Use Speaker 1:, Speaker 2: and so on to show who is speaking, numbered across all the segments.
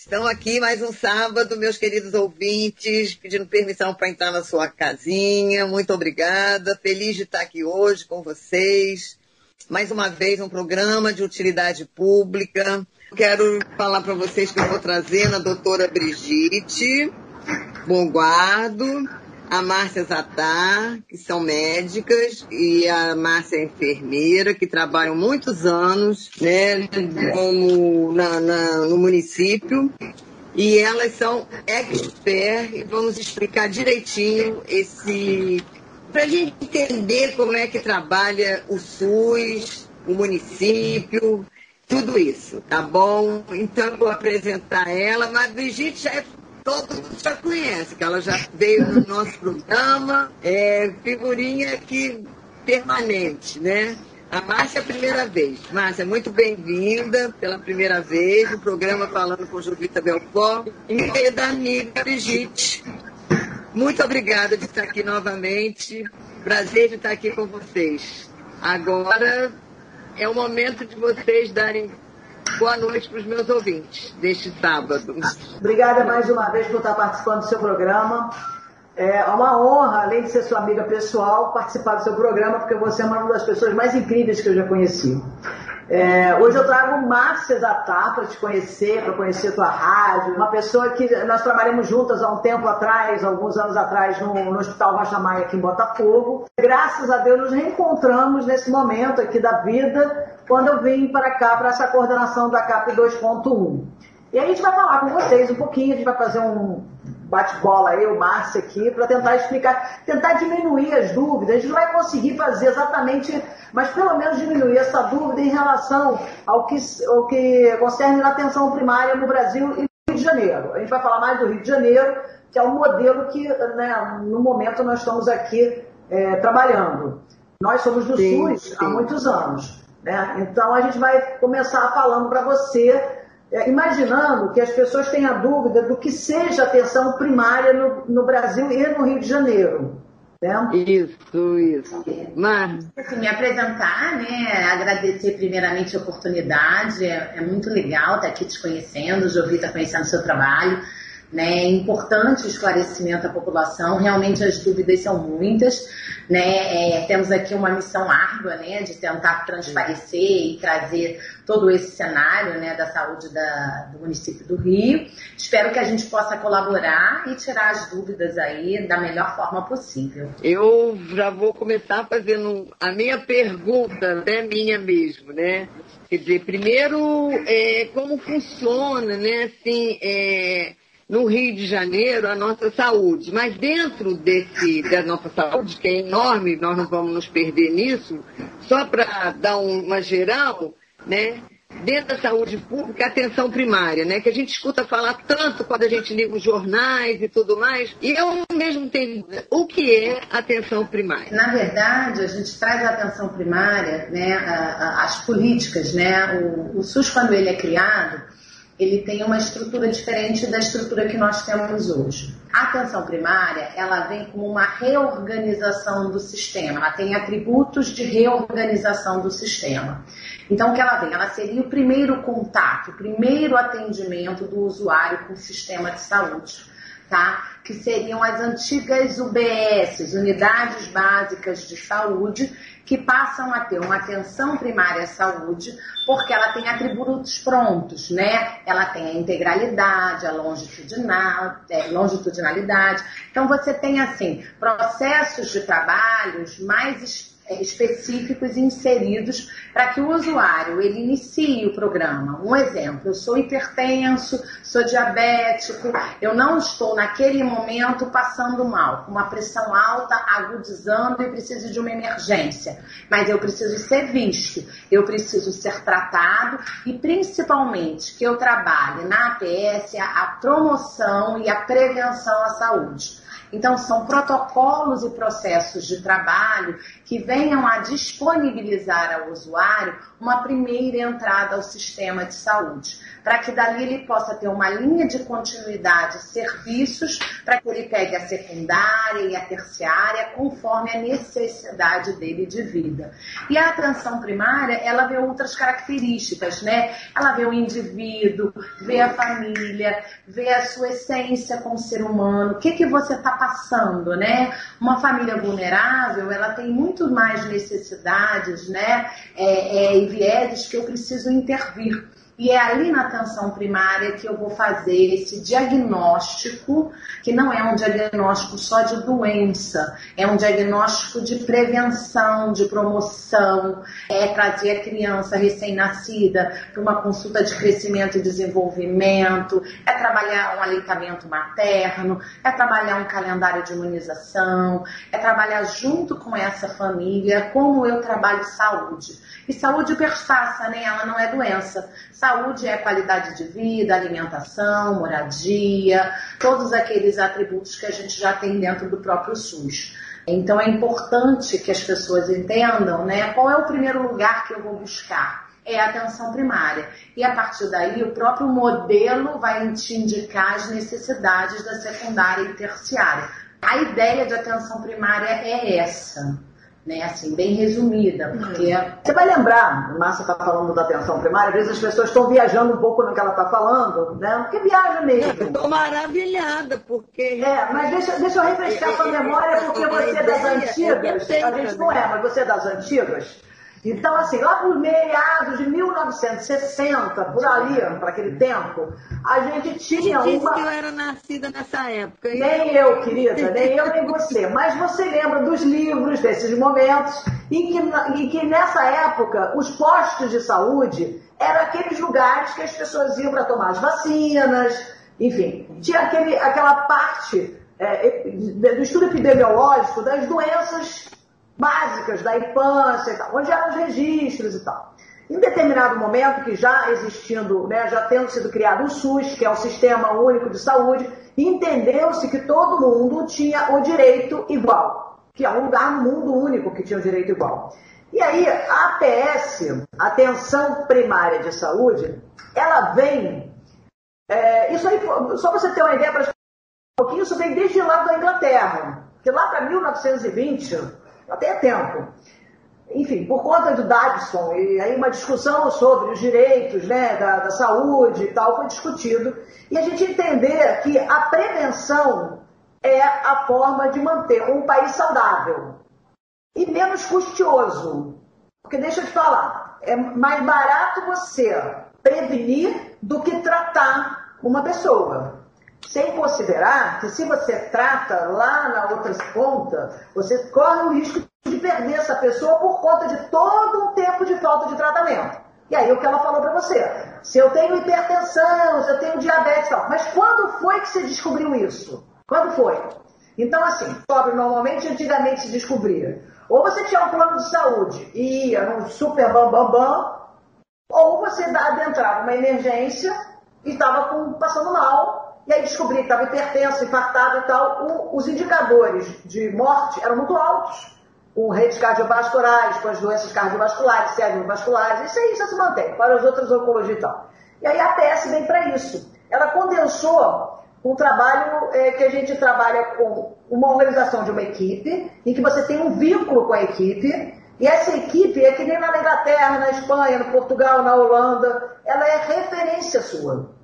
Speaker 1: Estão aqui mais um sábado, meus queridos ouvintes, pedindo permissão para entrar na sua casinha. Muito obrigada. Feliz de estar aqui hoje com vocês. Mais uma vez, um programa de utilidade pública. Quero falar para vocês que eu vou trazer a doutora Brigitte Bonguardo, a Márcia Zatar, que são médicas, e a Márcia é enfermeira, que trabalham muitos anos né, como na, na, no município. E elas são expert e vamos explicar direitinho esse. para a gente entender como é que trabalha o SUS, o município, tudo isso, tá bom? Então eu vou apresentar ela, mas Brigitte já é todo mundo já conhece, que ela já veio no nosso programa, é figurinha aqui permanente, né? A Márcia é a primeira vez. Márcia, muito bem-vinda pela primeira vez no programa Falando com Jovita Belfort, em meio da amiga Brigitte. Muito obrigada de estar aqui novamente. Prazer de estar aqui com vocês. Agora é o momento de vocês darem boa noite para os meus ouvintes deste sábado.
Speaker 2: Obrigada mais uma vez por estar participando do seu programa. É uma honra, além de ser sua amiga pessoal, participar do seu programa, porque você é uma das pessoas mais incríveis que eu já conheci. É, hoje eu trago Márcia Zatar para te conhecer, para conhecer tua rádio, uma pessoa que nós trabalhamos juntas há um tempo atrás, alguns anos atrás, no, no Hospital Rocha Maia aqui em Botafogo. Graças a Deus nos reencontramos nesse momento aqui da vida, quando eu vim para cá, para essa coordenação da CAP 2.1. E a gente vai falar com vocês um pouquinho, a gente vai fazer um bate-bola eu, Márcia aqui, para tentar explicar, tentar diminuir as dúvidas. A gente não vai conseguir fazer exatamente, mas pelo menos diminuir essa dúvida em relação ao que, ao que concerne na atenção primária no Brasil e no Rio de Janeiro. A gente vai falar mais do Rio de Janeiro, que é o modelo que, né, no momento, nós estamos aqui é, trabalhando. Nós somos do sim, SUS sim. há muitos anos. Né? Então a gente vai começar falando para você, é, imaginando que as pessoas tenham dúvida do que seja atenção primária no, no Brasil e no Rio de Janeiro.
Speaker 1: Né? Isso, isso.
Speaker 3: Mas... Assim, me apresentar, né? agradecer primeiramente a oportunidade, é, é muito legal estar aqui te conhecendo, já ouvi estar conhecendo o seu trabalho. Né? É importante o esclarecimento à população, realmente as dúvidas são muitas. Né? É, temos aqui uma missão árdua né, de tentar transparecer e trazer todo esse cenário né, da saúde da, do município do Rio. Espero que a gente possa colaborar e tirar as dúvidas aí da melhor forma possível.
Speaker 1: Eu já vou começar fazendo a minha pergunta, né, minha mesmo, né? Quer dizer, primeiro, é, como funciona, né, assim, é, no Rio de Janeiro a nossa saúde. Mas dentro desse, da nossa saúde, que é enorme, nós não vamos nos perder nisso, só para dar uma geral, né? Dentro da saúde pública, atenção primária, né? Que a gente escuta falar tanto quando a gente liga os jornais e tudo mais. E eu mesmo tenho o que é atenção primária.
Speaker 3: Na verdade, a gente traz a atenção primária, né? As políticas, né? O, o SUS, quando ele é criado, ele tem uma estrutura diferente da estrutura que nós temos hoje. A atenção primária, ela vem como uma reorganização do sistema, ela tem atributos de reorganização do sistema. Então, o que ela vem? Ela seria o primeiro contato, o primeiro atendimento do usuário com o sistema de saúde. Tá? Que seriam as antigas UBS, Unidades Básicas de Saúde, que passam a ter uma atenção primária à saúde, porque ela tem atributos prontos, né? Ela tem a integralidade, a longitudinal, é, longitudinalidade. Então você tem assim processos de trabalhos mais específicos inseridos para que o usuário ele inicie o programa. Um exemplo, eu sou hipertenso, sou diabético, eu não estou naquele momento passando mal, com uma pressão alta, agudizando e preciso de uma emergência, mas eu preciso ser visto, eu preciso ser tratado e principalmente que eu trabalhe na APS a promoção e a prevenção à saúde. Então, são protocolos e processos de trabalho que venham a disponibilizar ao usuário uma primeira entrada ao sistema de saúde para que dali ele possa ter uma linha de continuidade, serviços, para que ele pegue a secundária e a terciária conforme a necessidade dele de vida. E a atenção primária, ela vê outras características, né? Ela vê o indivíduo, vê a família, vê a sua essência como ser humano, o que, que você está passando, né? Uma família vulnerável, ela tem muito mais necessidades, né? É, é, e vieses que eu preciso intervir. E é ali na atenção primária que eu vou fazer esse diagnóstico, que não é um diagnóstico só de doença, é um diagnóstico de prevenção, de promoção, é trazer a criança recém-nascida para uma consulta de crescimento e desenvolvimento, é trabalhar um aleitamento materno, é trabalhar um calendário de imunização, é trabalhar junto com essa família como eu trabalho saúde. E saúde perpassa, né? Ela não é doença. Saúde é qualidade de vida, alimentação, moradia, todos aqueles atributos que a gente já tem dentro do próprio SUS. Então é importante que as pessoas entendam, né? Qual é o primeiro lugar que eu vou buscar? É a atenção primária. E a partir daí, o próprio modelo vai te indicar as necessidades da secundária e terciária. A ideia de atenção primária é essa né? Assim, bem resumida, porque...
Speaker 2: Você vai lembrar, o Márcia está falando da atenção primária, às vezes as pessoas estão viajando um pouco no que ela está falando, né? Porque viaja mesmo.
Speaker 1: Estou maravilhada, porque...
Speaker 2: É, mas deixa, deixa eu refrescar sua memória, porque você é das antigas, a gente não é, mas você é das antigas, então, assim, lá por meados de 1960, por ali, para aquele tempo, a gente tinha
Speaker 1: Disse
Speaker 2: uma.
Speaker 1: que eu era nascida nessa época.
Speaker 2: Nem eu, querida, nem eu, nem você. Mas você lembra dos livros, desses momentos, em que, em que nessa época os postos de saúde eram aqueles lugares que as pessoas iam para tomar as vacinas, enfim, tinha aquele, aquela parte é, do estudo epidemiológico das doenças básicas da infância e tal, onde eram os registros e tal. Em determinado momento, que já existindo, né, já tendo sido criado o SUS, que é o Sistema Único de Saúde, entendeu-se que todo mundo tinha o direito igual, que é um lugar no mundo único que tinha o direito igual. E aí, a APS, Atenção Primária de Saúde, ela vem. É, isso aí, só você ter uma ideia para um pouquinho, isso vem desde lá da Inglaterra, que lá para 1920 até tempo. Enfim, por conta do Dadson, e aí uma discussão sobre os direitos né, da, da saúde e tal foi discutido, e a gente entender que a prevenção é a forma de manter um país saudável e menos custoso. Porque deixa eu te falar, é mais barato você prevenir do que tratar uma pessoa. Sem considerar que se você trata lá na outra ponta, você corre o risco de perder essa pessoa por conta de todo um tempo de falta de tratamento. E aí o que ela falou para você? Se eu tenho hipertensão, se eu tenho diabetes, tal. Mas quando foi que você descobriu isso? Quando foi? Então, assim, pobre normalmente antigamente se descobria. Ou você tinha um plano de saúde e ia num super bam, bam, bam ou você adentrava uma emergência e estava passando mal e aí descobri que estava hipertenso, infartado e tal. O, os indicadores de morte eram muito altos, com redes cardiovasculares, com as doenças cardiovasculares, cerebrovasculares, isso aí já se mantém, para as outras oncologias e tal. E aí a APS vem para isso. Ela condensou um trabalho é, que a gente trabalha com uma organização de uma equipe, em que você tem um vínculo com a equipe, e essa equipe é que nem na Inglaterra, na Espanha, no Portugal, na Holanda, ela é referência sua.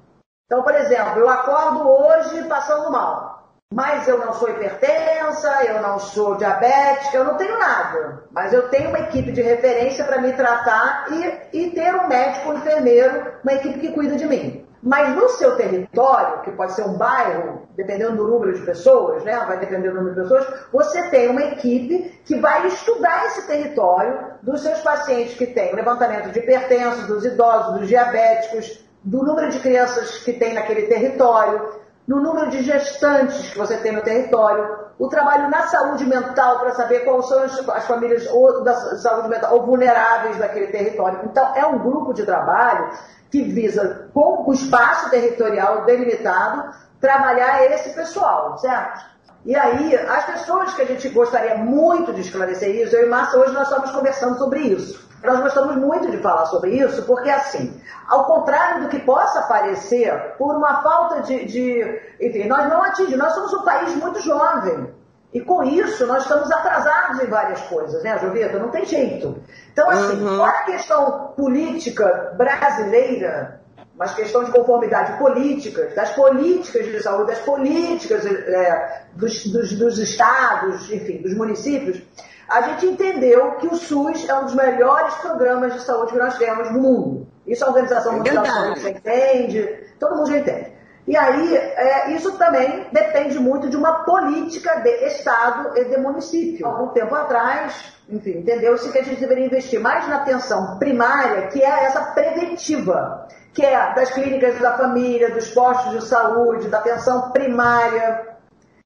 Speaker 2: Então, por exemplo, eu acordo hoje passando mal, mas eu não sou hipertensa, eu não sou diabética, eu não tenho nada. Mas eu tenho uma equipe de referência para me tratar e, e ter um médico, um enfermeiro, uma equipe que cuida de mim. Mas no seu território, que pode ser um bairro, dependendo do número de pessoas, né? Vai depender do número de pessoas, você tem uma equipe que vai estudar esse território dos seus pacientes que têm levantamento de hipertensos, dos idosos, dos diabéticos, do número de crianças que tem naquele território, no número de gestantes que você tem no território, o trabalho na saúde mental para saber quais são as, as, famílias ou da saúde mental ou vulneráveis daquele território. Então, é um grupo de trabalho que visa, com o espaço territorial delimitado, trabalhar esse pessoal, certo? E aí, as pessoas que a gente gostaria muito de esclarecer isso, eu e Márcia, hoje nós estamos conversando sobre isso. Nós gostamos muito de falar sobre isso, porque assim, ao contrário do que possa parecer, por uma falta de, de enfim, nós não atingimos, nós somos um país muito jovem. E com isso, nós estamos atrasados em várias coisas, né, Jovita? Não tem jeito. Então, assim, uhum. fora a questão política brasileira, mas questão de conformidade política, das políticas de saúde, das políticas é, dos, dos, dos estados, enfim, dos municípios, a gente entendeu que o SUS é um dos melhores programas de saúde que nós temos no mundo. Isso a Organização é Mundial da Saúde já entende, todo mundo já entende. E aí, é, isso também depende muito de uma política de Estado e de município. Algum tempo atrás, enfim, entendeu-se que a gente deveria investir mais na atenção primária, que é essa preventiva, que é das clínicas da família, dos postos de saúde, da atenção primária,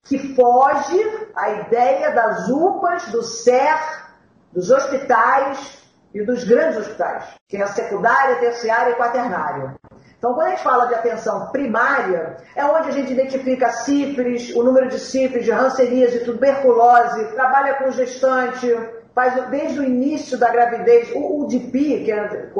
Speaker 2: que foge à ideia das UPAs, do SER, dos hospitais e dos grandes hospitais, que é a secundária, terciária e quaternária. Então, quando a gente fala de atenção primária, é onde a gente identifica sífilis, o número de sífilis, de ranceníase, tuberculose, trabalha com gestante, faz desde o início da gravidez, o UDP, que é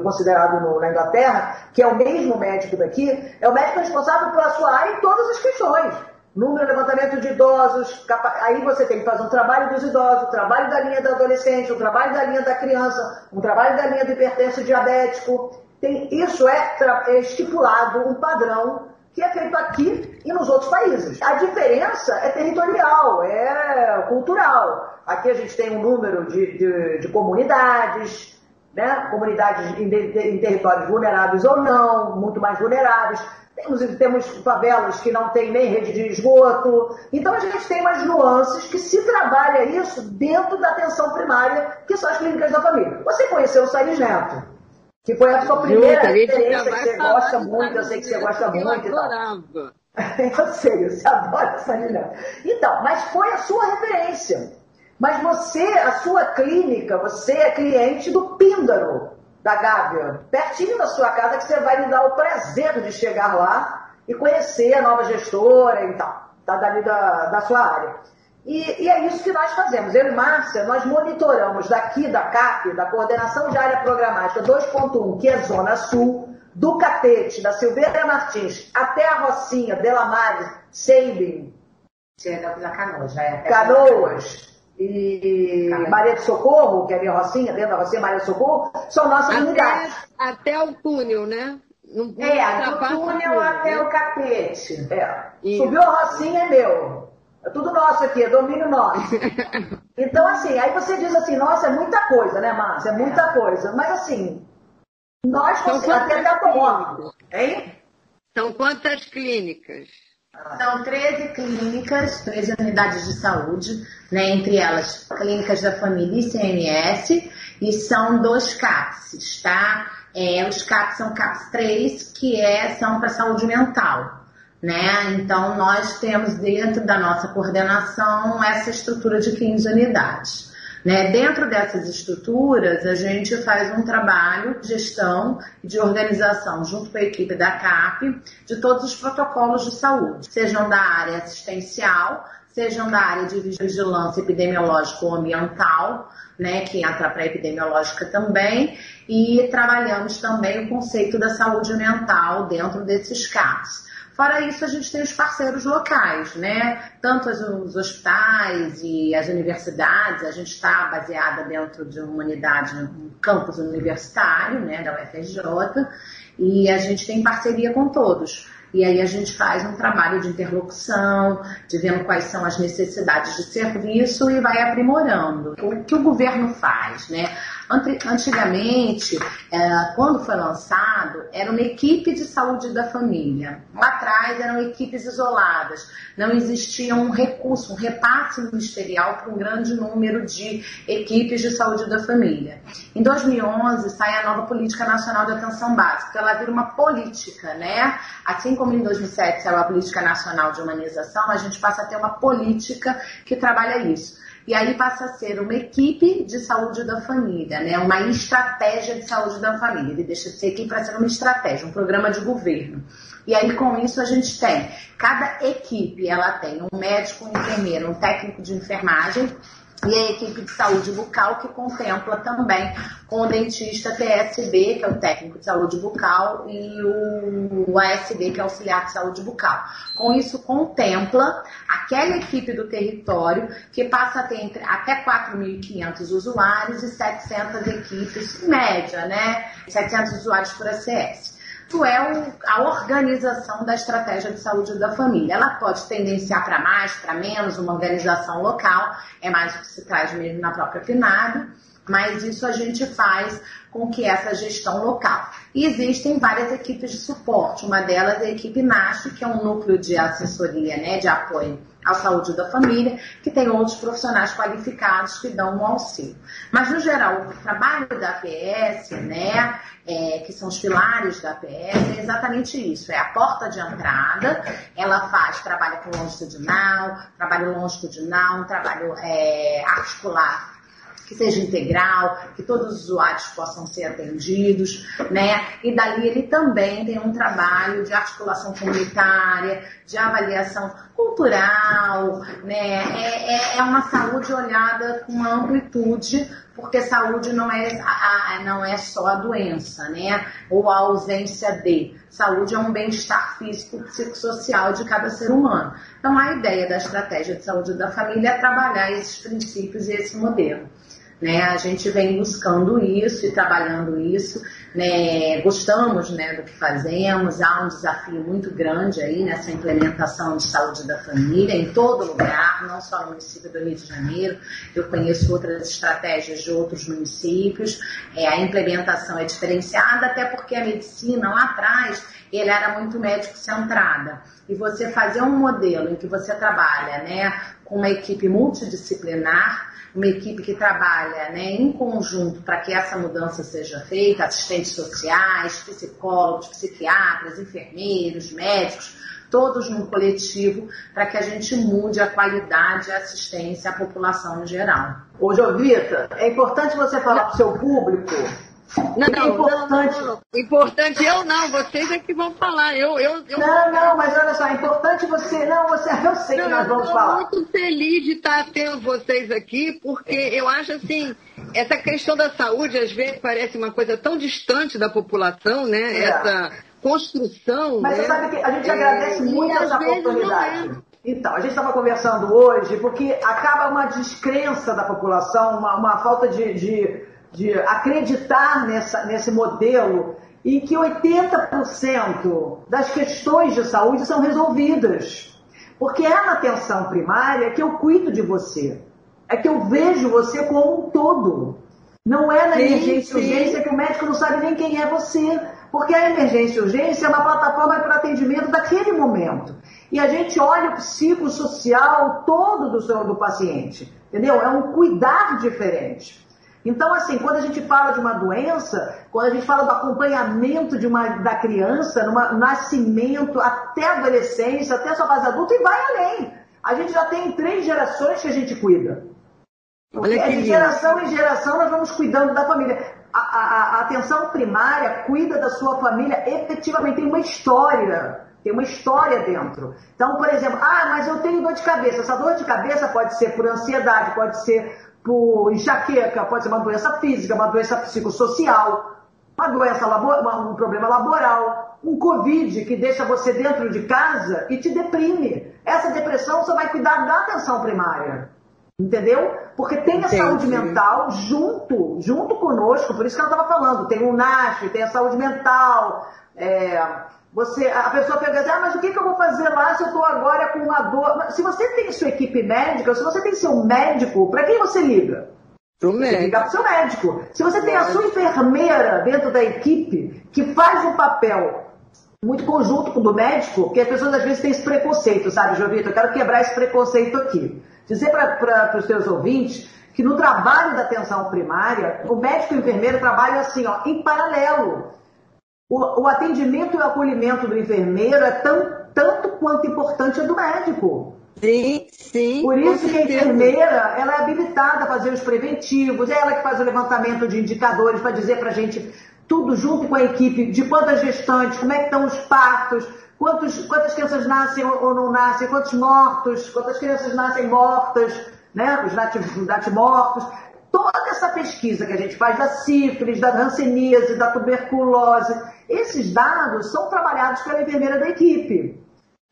Speaker 2: considerado no, na Inglaterra, que é o mesmo médico daqui, é o médico responsável pela sua área em todas as questões. Número, levantamento de idosos, aí você tem que fazer um trabalho dos idosos, um trabalho da linha do adolescente, um trabalho da linha da criança, um trabalho da linha do hipertenso diabético, tem, isso é, é estipulado um padrão que é feito aqui e nos outros países. A diferença é territorial, é cultural. Aqui a gente tem um número de, de, de comunidades, né? comunidades em, em, territórios vulneráveis ou não, muito mais vulneráveis. Temos, temos favelas que não tem nem rede de esgoto. Então a gente tem umas nuances que se trabalha isso dentro da atenção primária, que são as clínicas da família. Você conheceu o Salles Neto? Que foi a sua primeira Juta, experiência que você gosta muito, eu sei que você gosta muito. Eu adorava. eu sei, você adora essa menina. Então, mas foi a sua referência. Mas você, a sua clínica, você é cliente do Píndaro, da Gávea, pertinho da sua casa, que você vai lhe dar o prazer de chegar lá e conhecer a nova gestora e tal, tá dali da, da sua área. E, e, é isso que nós fazemos. Eu e Márcia, nós monitoramos daqui da CAP, da Coordenação de Área Programática 2.1, que é Zona Sul, do Catete, da Silveira Martins, até a Rocinha, Delamares, Seibin.
Speaker 3: Da Canoas, já é.
Speaker 2: Canoas. E Canoas. Maria de Socorro, que é a minha Rocinha, dentro da Rocinha, Maria de Socorro, são nossas até, unidades.
Speaker 1: Até o túnel, né?
Speaker 2: Não, é, do túnel até né? o Catete. É. Subiu a Rocinha, é meu. É tudo nosso aqui, é domínio nosso. Então, assim, aí você diz assim, nossa, é muita coisa, né, Márcia? É muita coisa. Mas, assim, nós
Speaker 1: conseguimos até dar tomando. Hein? São quantas clínicas?
Speaker 3: São 13 clínicas, 13 unidades de saúde, né, entre elas clínicas da família e CMS, e são dois CAPS, tá? É, os CAPS são CAPS 3, que é, são para saúde mental. Né? Então, nós temos dentro da nossa coordenação essa estrutura de 15 unidades. Né? Dentro dessas estruturas, a gente faz um trabalho de gestão e de organização, junto com a equipe da CAP, de todos os protocolos de saúde, sejam da área assistencial, sejam da área de vigilância epidemiológica ou ambiental, né, que entra para a epidemiológica também, e trabalhamos também o conceito da saúde mental dentro desses casos. Fora isso, a gente tem os parceiros locais, né? Tanto os hospitais e as universidades, a gente está baseada dentro de uma unidade, um campus universitário, né, da UFRJ, e a gente tem parceria com todos. E aí a gente faz um trabalho de interlocução, de vendo quais são as necessidades de serviço e vai aprimorando. O que o governo faz, né? Antigamente, é, quando foi lançado, era uma equipe de saúde da família. Lá atrás eram equipes isoladas. Não existia um recurso, um repasse ministerial para um grande número de equipes de saúde da família. Em 2011 sai a nova Política Nacional de Atenção Básica. Ela vira uma política, né? Assim como em 2007 saiu a Política Nacional de Humanização, a gente passa a ter uma política que trabalha isso. E aí passa a ser uma equipe de saúde da família, né? uma estratégia de saúde da família. Ele deixa de ser equipe para ser uma estratégia, um programa de governo. E aí com isso a gente tem, cada equipe ela tem um médico, um enfermeiro, um técnico de enfermagem e a equipe de saúde bucal que contempla também com o dentista TSB, que é o técnico de saúde bucal, e o ASB, que é o auxiliar de saúde bucal. Com isso, contempla aquela equipe do território que passa a ter entre, até 4.500 usuários e 700 equipes, média, né? 700 usuários por ACS isso é o, a organização da estratégia de saúde da família. Ela pode tendenciar para mais, para menos, uma organização local, é mais o que se traz mesmo na própria FINAB, mas isso a gente faz com que essa gestão local. E existem várias equipes de suporte, uma delas é a equipe NASH, que é um núcleo de assessoria, né, de apoio à saúde da família, que tem outros profissionais qualificados que dão um auxílio. Mas, no geral, o trabalho da APS, né, é, que são os pilares da APS, é exatamente isso, é a porta de entrada, ela faz, trabalha com longitudinal, trabalho longitudinal, trabalho é, articular que seja integral, que todos os usuários possam ser atendidos, né? E dali ele também tem um trabalho de articulação comunitária, de avaliação cultural, né? É, é, é uma saúde olhada com uma amplitude, porque saúde não é, a, não é só a doença, né? Ou a ausência de. Saúde é um bem-estar físico psicossocial de cada ser humano. Então, a ideia da estratégia de saúde da família é trabalhar esses princípios e esse modelo. Né? A gente vem buscando isso e trabalhando isso, né? gostamos né, do que fazemos, há um desafio muito grande aí nessa implementação de saúde da família em todo lugar, não só no município do Rio de Janeiro, eu conheço outras estratégias de outros municípios, é, a implementação é diferenciada, até porque a medicina lá atrás ele era muito médico centrada. E você fazer um modelo em que você trabalha né, com uma equipe multidisciplinar, uma equipe que trabalha né, em conjunto para que essa mudança seja feita, assistentes sociais, psicólogos, psiquiatras, enfermeiros, médicos, todos num coletivo, para que a gente mude a qualidade e a assistência à população em geral.
Speaker 2: Ô, Jovita, é importante você falar para o seu público
Speaker 1: não, não, é importante. Não, não, importante eu não, vocês é que vão falar. Eu, eu, eu...
Speaker 2: Não, não, mas olha só, é importante você. Não, você, eu sei que nós vamos falar.
Speaker 1: Eu estou muito feliz de estar tendo vocês aqui, porque eu acho assim, essa questão da saúde às vezes parece uma coisa tão distante da população, né? É. Essa construção.
Speaker 2: Mas
Speaker 1: né?
Speaker 2: você sabe que a gente agradece é, muito essa oportunidade. É. Então, a gente estava conversando hoje porque acaba uma descrença da população, uma, uma falta de, de de acreditar nessa, nesse modelo em que 80% das questões de saúde são resolvidas. Porque é na atenção primária que eu cuido de você. É que eu vejo você como um todo. Não é na emergência e urgência que o médico não sabe nem quem é você. Porque a emergência e urgência é uma plataforma para atendimento daquele momento. E a gente olha o psicossocial todo do, do paciente. Entendeu? É um cuidar diferente. Então, assim, quando a gente fala de uma doença, quando a gente fala do acompanhamento de uma, da criança, no nascimento, até a adolescência, até a sua fase adulta, e vai além. A gente já tem três gerações que a gente cuida. Porque de geração em geração nós vamos cuidando da família. A, a, a, atenção primária cuida da sua família efetivamente, tem uma história. Tem uma história dentro. Então, por exemplo, ah, mas eu tenho dor de cabeça. Essa dor de cabeça pode ser por ansiedade, pode ser por enxaqueca, pode ser uma doença física, uma doença psicossocial, uma doença um problema laboral, um Covid que deixa você dentro de casa e te deprime. Essa depressão você vai cuidar da atenção primária. Entendeu? Porque tem a Entendi. saúde mental junto, junto conosco, por isso que ela estava falando, tem o NASH, tem a saúde mental, é, você, a pessoa pega assim, ah, mas o que, que eu vou fazer lá se eu estou agora com uma dor? Se você tem sua equipe médica, se você tem seu médico, para quem você liga?
Speaker 1: Pro médico.
Speaker 2: Você liga para o seu médico. Se você tem a sua enfermeira dentro da equipe, que faz um papel muito conjunto com o do médico, porque as pessoas às vezes têm esse preconceito, sabe, Jovita? Eu quero quebrar esse preconceito aqui. Dizer para os seus ouvintes que no trabalho da atenção primária, o médico e o enfermeiro trabalham assim, ó, em paralelo. O, o atendimento e o acolhimento do enfermeiro é tão, tanto quanto importante é do médico.
Speaker 1: Sim, sim.
Speaker 2: Por isso que a enfermeira ela é habilitada a fazer os preventivos, é ela que faz o levantamento de indicadores para dizer para a gente tudo junto com a equipe de quantas gestantes, como é que estão os partos, quantos, quantas crianças nascem ou não nascem, quantos mortos, quantas crianças nascem mortas, né? os natimortos. Toda essa pesquisa que a gente faz da sífilis, da hanseníase, da tuberculose, esses dados são trabalhados pela enfermeira da equipe.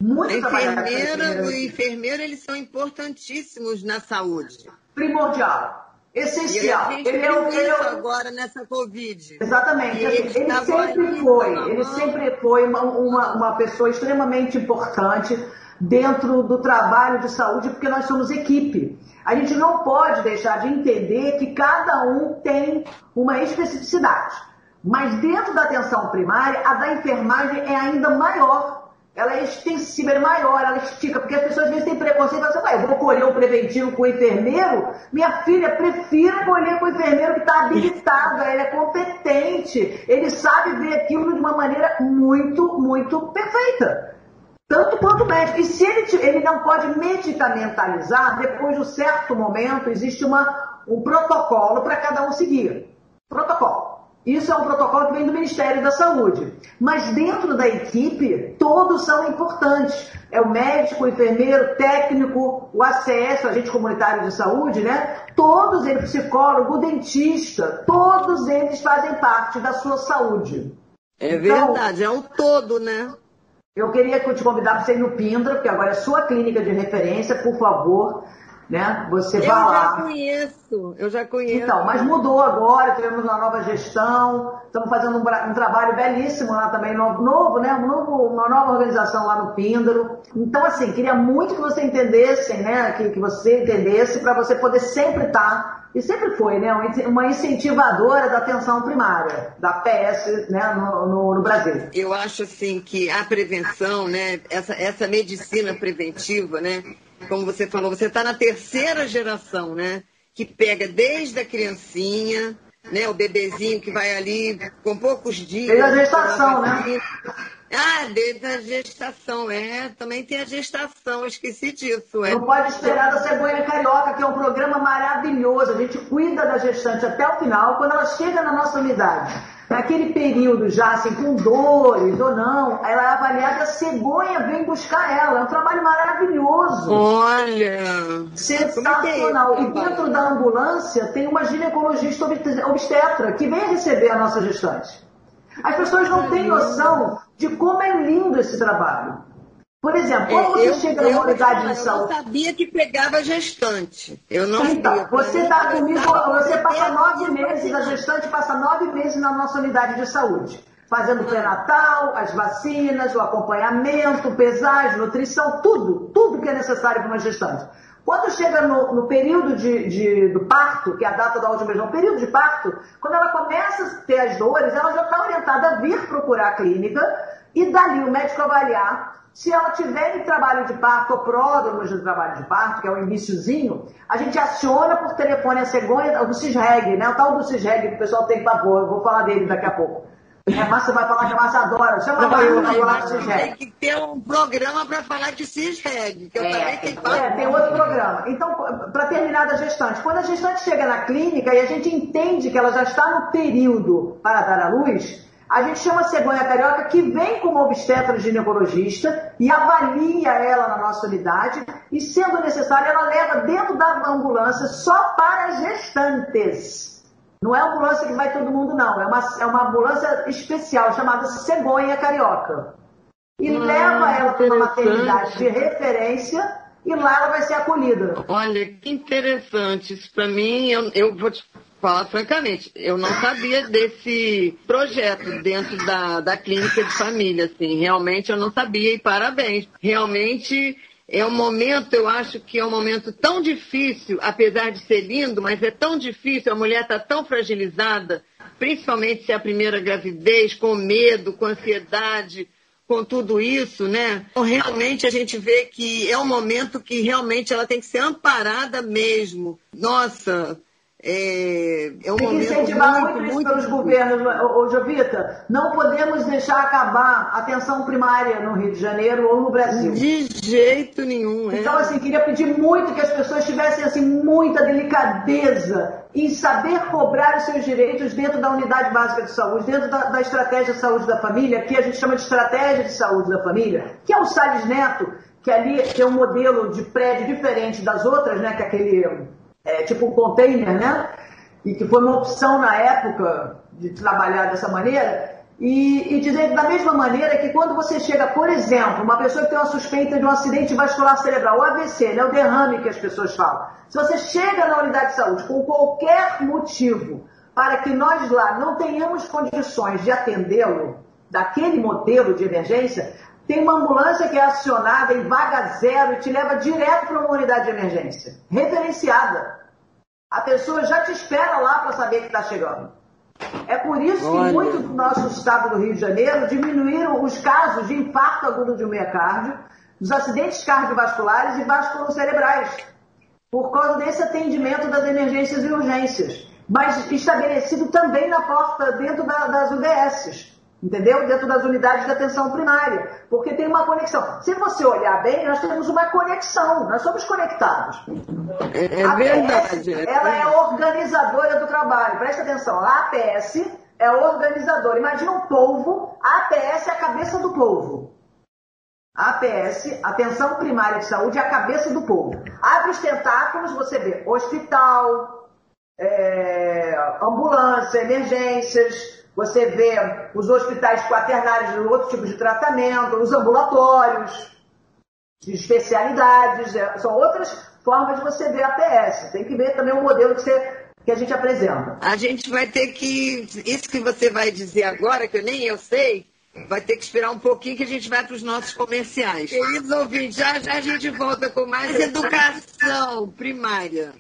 Speaker 1: Muito enfermeira, o enfermeiro, eles são importantíssimos na saúde.
Speaker 2: Primordial. Essencial.
Speaker 1: ele é o ele é agora nessa Covid.
Speaker 2: Exatamente. Assim, ele, ele sempre foi, ele sempre foi uma, uma, uma pessoa extremamente importante dentro do trabalho de saúde, porque nós somos equipe. A gente não pode deixar de entender que cada um tem uma especificidade. Mas dentro da atenção primária, a da enfermagem é ainda maior ela é extensível, é maior, ela estica, porque as pessoas às vezes têm preconceito e falam assim, vou colher um preventivo com o enfermeiro, minha filha, prefira colher com o enfermeiro que está habilitado, ele é competente, ele sabe ver aquilo de uma maneira muito, muito perfeita. Tanto quanto o médico. E se ele, ele não pode medicamentalizar, depois de um certo momento, existe uma, um protocolo para cada um seguir. Protocolo. Isso é um protocolo que vem do Ministério da Saúde. Mas dentro da equipe, todos são importantes. É o médico, o enfermeiro, o técnico, o ACS, o agente comunitário de saúde, né? Todos eles, psicólogo, o dentista, todos eles fazem parte da sua saúde.
Speaker 1: É então, verdade, é um todo, né?
Speaker 2: Eu queria te convidar para você ir no Pindra, porque agora é sua clínica de referência, por favor né? Você
Speaker 1: eu
Speaker 2: vai lá.
Speaker 1: Eu já conheço, eu já conheço.
Speaker 2: Então, mas mudou agora, tivemos uma nova gestão, estamos fazendo um, um trabalho belíssimo lá também, novo, novo né? Um novo, uma nova organização lá no Píndaro. Então, assim, queria muito que você entendesse, né? Que, que você entendesse para você poder sempre estar, tá, e sempre foi, né? Uma incentivadora da atenção primária, da PS, né? No, no, no Brasil.
Speaker 1: Eu acho, assim, que a prevenção, né? Essa, essa medicina preventiva, né? Como você falou, você está na terceira geração, né? Que pega desde a criancinha, né? O bebezinho que vai ali com poucos dias.
Speaker 2: Desde a gestação, né?
Speaker 1: Ah, desde a gestação, é. Também tem a gestação, esqueci disso. É.
Speaker 2: Não pode esperar da cegonha carioca, que é um programa maravilhoso. A gente cuida da gestante até o final, quando ela chega na nossa unidade naquele período já assim, com dores ou não, ela é avaliada, a cegonha vem buscar ela. É um trabalho maravilhoso.
Speaker 1: Olha!
Speaker 2: Sensacional. É e dentro da ambulância tem uma ginecologista obstetra que vem receber a nossa gestante. As pessoas não têm noção de como é lindo esse trabalho. Por exemplo, quando você eu, chega numa unidade de saúde.
Speaker 1: Eu não sabia que pegava gestante. Eu não
Speaker 2: Então, sabia. você está comigo, você passa nove meses, a gestante passa nove meses na nossa unidade de saúde. Fazendo pré-natal, as vacinas, o acompanhamento, pesagem, nutrição, tudo, tudo que é necessário para uma gestante. Quando chega no, no período de, de, do parto, que é a data da última vez, no período de parto, quando ela começa a ter as dores, ela já está orientada a vir procurar a clínica e dali o médico avaliar se ela tiver em trabalho de parto ou pródromos de trabalho de parto, que é o iníciozinho, a gente aciona por telefone a cegonha do CISREG, né? O tal do CISREG que o pessoal tem pavor, eu vou falar dele daqui a pouco. A Márcia vai falar que a Márcia adora. Chama a Márcia
Speaker 1: para falar de CISREG. Tem que ter um programa para falar de CISREG, que eu é, também tenho
Speaker 2: É, tem outro programa. Então, para terminar da gestante, quando a gestante chega na clínica e a gente entende que ela já está no período para dar à luz, a gente chama a cegonha carioca que vem como obstetra ginecologista e avalia ela na nossa unidade e, sendo necessário, ela leva dentro da ambulância só para gestantes. Não é ambulância que vai todo mundo, não. É uma, é uma ambulância especial chamada cegonha carioca. E hum, leva ela para uma maternidade de referência e lá ela vai ser acolhida.
Speaker 1: Olha, que interessante. Isso para mim, eu, eu vou te falar francamente, eu não sabia desse projeto dentro da, da clínica de família, assim, realmente eu não sabia e parabéns. Realmente é um momento, eu acho que é um momento tão difícil, apesar de ser lindo, mas é tão difícil, a mulher está tão fragilizada, principalmente se é a primeira gravidez, com medo, com ansiedade, com tudo isso, né? Então, realmente a gente vê que é um momento que realmente ela tem que ser amparada mesmo. Nossa, É, é um
Speaker 2: Tem que incentivar
Speaker 1: muito,
Speaker 2: muito, isso
Speaker 1: muito
Speaker 2: pelos
Speaker 1: difícil.
Speaker 2: governos, ô, Jovita. Não podemos deixar acabar a atenção primária no Rio de Janeiro ou no Brasil.
Speaker 1: De jeito nenhum. É.
Speaker 2: Então, assim, queria pedir muito que as pessoas tivessem assim, muita delicadeza em saber cobrar os seus direitos dentro da unidade básica de saúde, dentro da, da estratégia de saúde da família, que a gente chama de estratégia de saúde da família, que é o Salles Neto, que ali tem um modelo de prédio diferente das outras, né? Que é aquele é, tipo um container, né? E que foi uma opção na época de trabalhar dessa maneira. E, e dizer da mesma maneira que quando você chega, por exemplo, uma pessoa que tem uma suspeita de um acidente vascular cerebral, o AVC, né, o derrame que as pessoas falam. Se você chega na unidade de saúde com qualquer motivo para que nós lá não tenhamos condições de atendê-lo, daquele modelo de emergência, tem uma ambulância que é acionada em vaga zero e te leva direto para uma unidade de emergência, referenciada. A pessoa já te espera lá para saber que está chegando. É por isso
Speaker 1: Olha.
Speaker 2: que muito do nosso estado do Rio de Janeiro diminuíram os casos de infarto agudo de miocárdio, dos acidentes cardiovasculares e vasculocerebrais, por causa desse atendimento das emergências e urgências, mas estabelecido também na porta dentro da- das UBSs, entendeu? Dentro das unidades de atenção primária, porque tem uma conexão. Se você olhar bem, nós temos uma conexão, nós somos conectados.
Speaker 1: É, é
Speaker 2: A
Speaker 1: verdade.
Speaker 2: APS,
Speaker 1: é
Speaker 2: ela é organizadora do trabalho. Presta atenção, a APS é organizadora. Imagina um polvo, a APS é a cabeça do polvo. A APS, Atenção Primária de Saúde, é a cabeça do povo. Abre os tentáculos, você vê hospital, é, ambulância, emergências, você vê os hospitais quaternários de outro tipo de tratamento, os ambulatórios, de especialidades, é, são outras formas de você ver a APS. Tem que ver também o modelo que, você- que a gente apresenta.
Speaker 1: A gente vai ter que. Isso que você vai dizer agora, que eu nem eu sei, vai ter que esperar um pouquinho que a gente vai para os nossos comerciais. Queridos ouvintes, já já a gente volta com mais educação primária.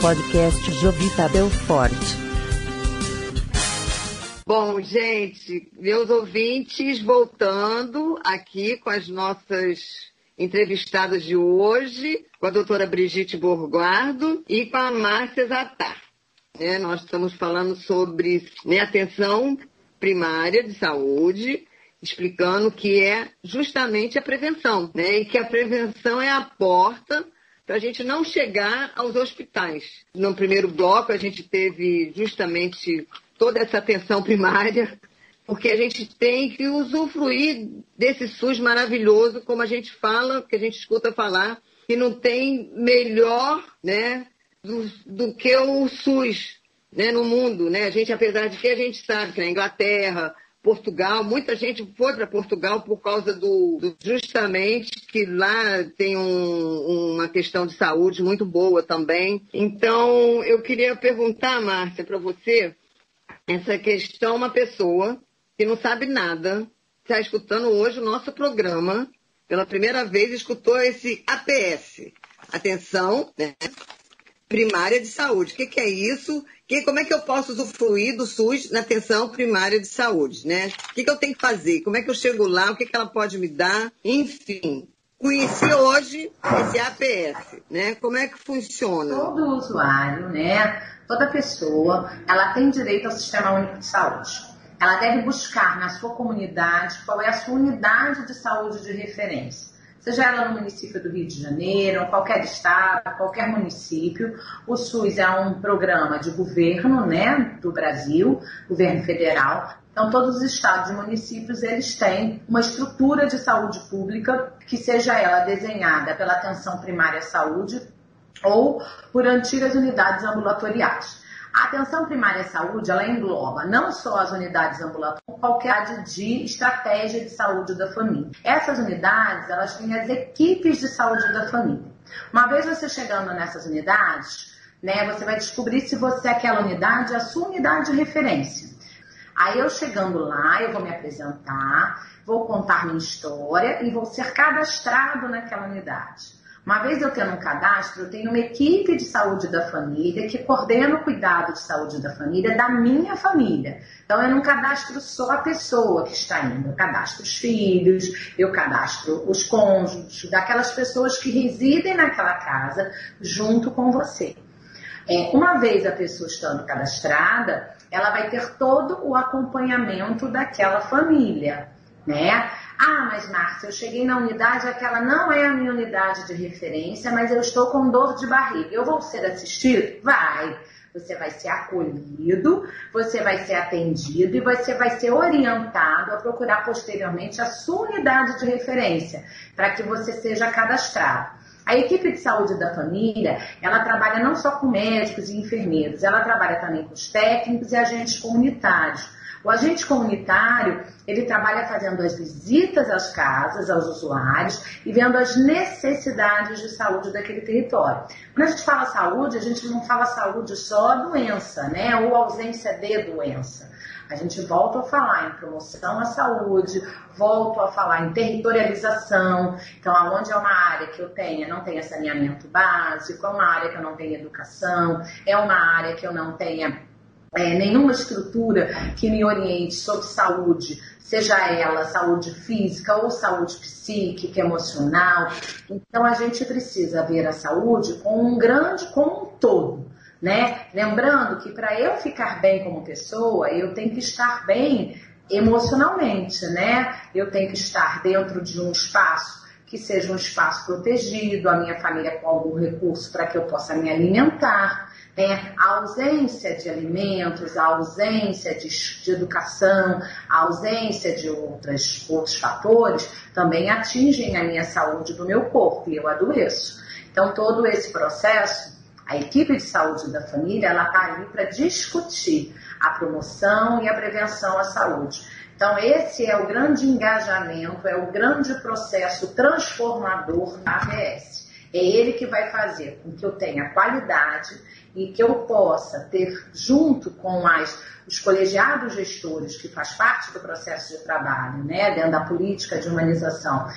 Speaker 4: Podcast Jovita Belfort.
Speaker 1: Bom, gente, meus ouvintes, voltando aqui com as nossas entrevistadas de hoje, com a doutora Brigitte Borguardo e com a Márcia Zatar. né? nós estamos falando sobre né, atenção primária de saúde, explicando que é justamente a prevenção, né? E que a prevenção é a porta para a gente não chegar aos hospitais. No primeiro bloco, a gente teve justamente toda essa atenção primária, porque a gente tem que usufruir desse SUS maravilhoso, como a gente fala, que a gente escuta falar, que não tem melhor né, do, do que o SUS né, no mundo. Né? A gente, apesar de que a gente sabe que na Inglaterra, Portugal, muita gente foi para Portugal por causa do, do- justamente que lá tem um- uma questão de saúde muito boa também. Então, eu queria perguntar, Márcia, para você, essa questão, uma pessoa que não sabe nada, está escutando hoje o nosso programa, pela primeira vez escutou esse APS, atenção, né? primária de saúde. O que, que é isso? Que, como é que eu posso usufruir do SUS na atenção primária de saúde, né? O que, que eu tenho que fazer? Como é que eu chego lá? O que, que ela pode me dar? Enfim, conheci hoje esse APS, né? Como é que funciona?
Speaker 3: Todo usuário, né, toda pessoa, ela tem direito ao Sistema Único de Saúde. Ela deve buscar na sua comunidade qual é a sua unidade de saúde de referência. Seja ela no município do Rio de Janeiro, qualquer estado, qualquer município. O SUS é um programa de governo, né, do Brasil, governo federal. Então, todos os estados e municípios, eles têm uma estrutura de saúde pública que seja ela desenhada pela atenção primária à saúde ou por antigas unidades ambulatoriais. A atenção primária à saúde, ela engloba não só as unidades ambulatoriais, como qualquer de estratégia de saúde da família. Essas unidades, elas têm as equipes de saúde da família. Uma vez você chegando nessas unidades, né, você vai descobrir se você aquela unidade é a sua unidade de referência. Aí eu chegando lá, eu vou me apresentar, vou contar minha história e vou ser cadastrado naquela unidade. Uma vez eu tendo um cadastro, eu tenho uma equipe de saúde da família que coordena o cuidado de saúde da família da minha família. Então eu não cadastro só a pessoa que está indo, eu cadastro os filhos, eu cadastro os cônjuges, daquelas pessoas que residem naquela casa junto com você. É, uma vez a pessoa estando cadastrada, ela vai ter todo o acompanhamento daquela família, né? Ah, mas Márcia, eu cheguei na unidade, aquela não é a minha unidade de referência, mas eu estou com dor de barriga. Eu vou ser assistido? Vai. Você vai ser acolhido, você vai ser atendido e você vai ser orientado a procurar posteriormente a sua unidade de referência, para que você seja cadastrado. A equipe de saúde da família, ela trabalha não só com médicos e enfermeiros, ela trabalha também com os técnicos e agentes comunitários. O agente comunitário, ele trabalha fazendo as visitas às casas, aos usuários e vendo as necessidades de saúde daquele território. Quando a gente fala saúde, a gente não fala saúde só doença, né? Ou ausência de doença. A gente volta a falar em promoção à saúde, volto a falar em territorialização. Então, aonde é uma área que eu tenha, não tenha saneamento básico, é uma área que eu não tenha educação, é uma área que eu não tenha é, nenhuma estrutura que me oriente sobre saúde, seja ela saúde física ou saúde psíquica, emocional. Então a gente precisa ver a saúde como um grande, como um todo. Né? Lembrando que para eu ficar bem como pessoa, eu tenho que estar bem emocionalmente, né? Eu tenho que estar dentro de um espaço que seja um espaço protegido, a minha família com algum recurso para que eu possa me alimentar. Né? A ausência de alimentos, a ausência de, de educação, a ausência de outras, outros fatores também atingem a minha saúde do meu corpo e eu adoeço. Então, todo esse processo, a equipe de saúde da família, ela está ali para discutir a promoção e a prevenção à saúde. Então, esse é o grande engajamento, é o grande processo transformador da ABS. É ele que vai fazer com que eu tenha qualidade e que eu possa ter, junto com as, os colegiados gestores, que faz parte do processo de trabalho, né, dentro da política de humanização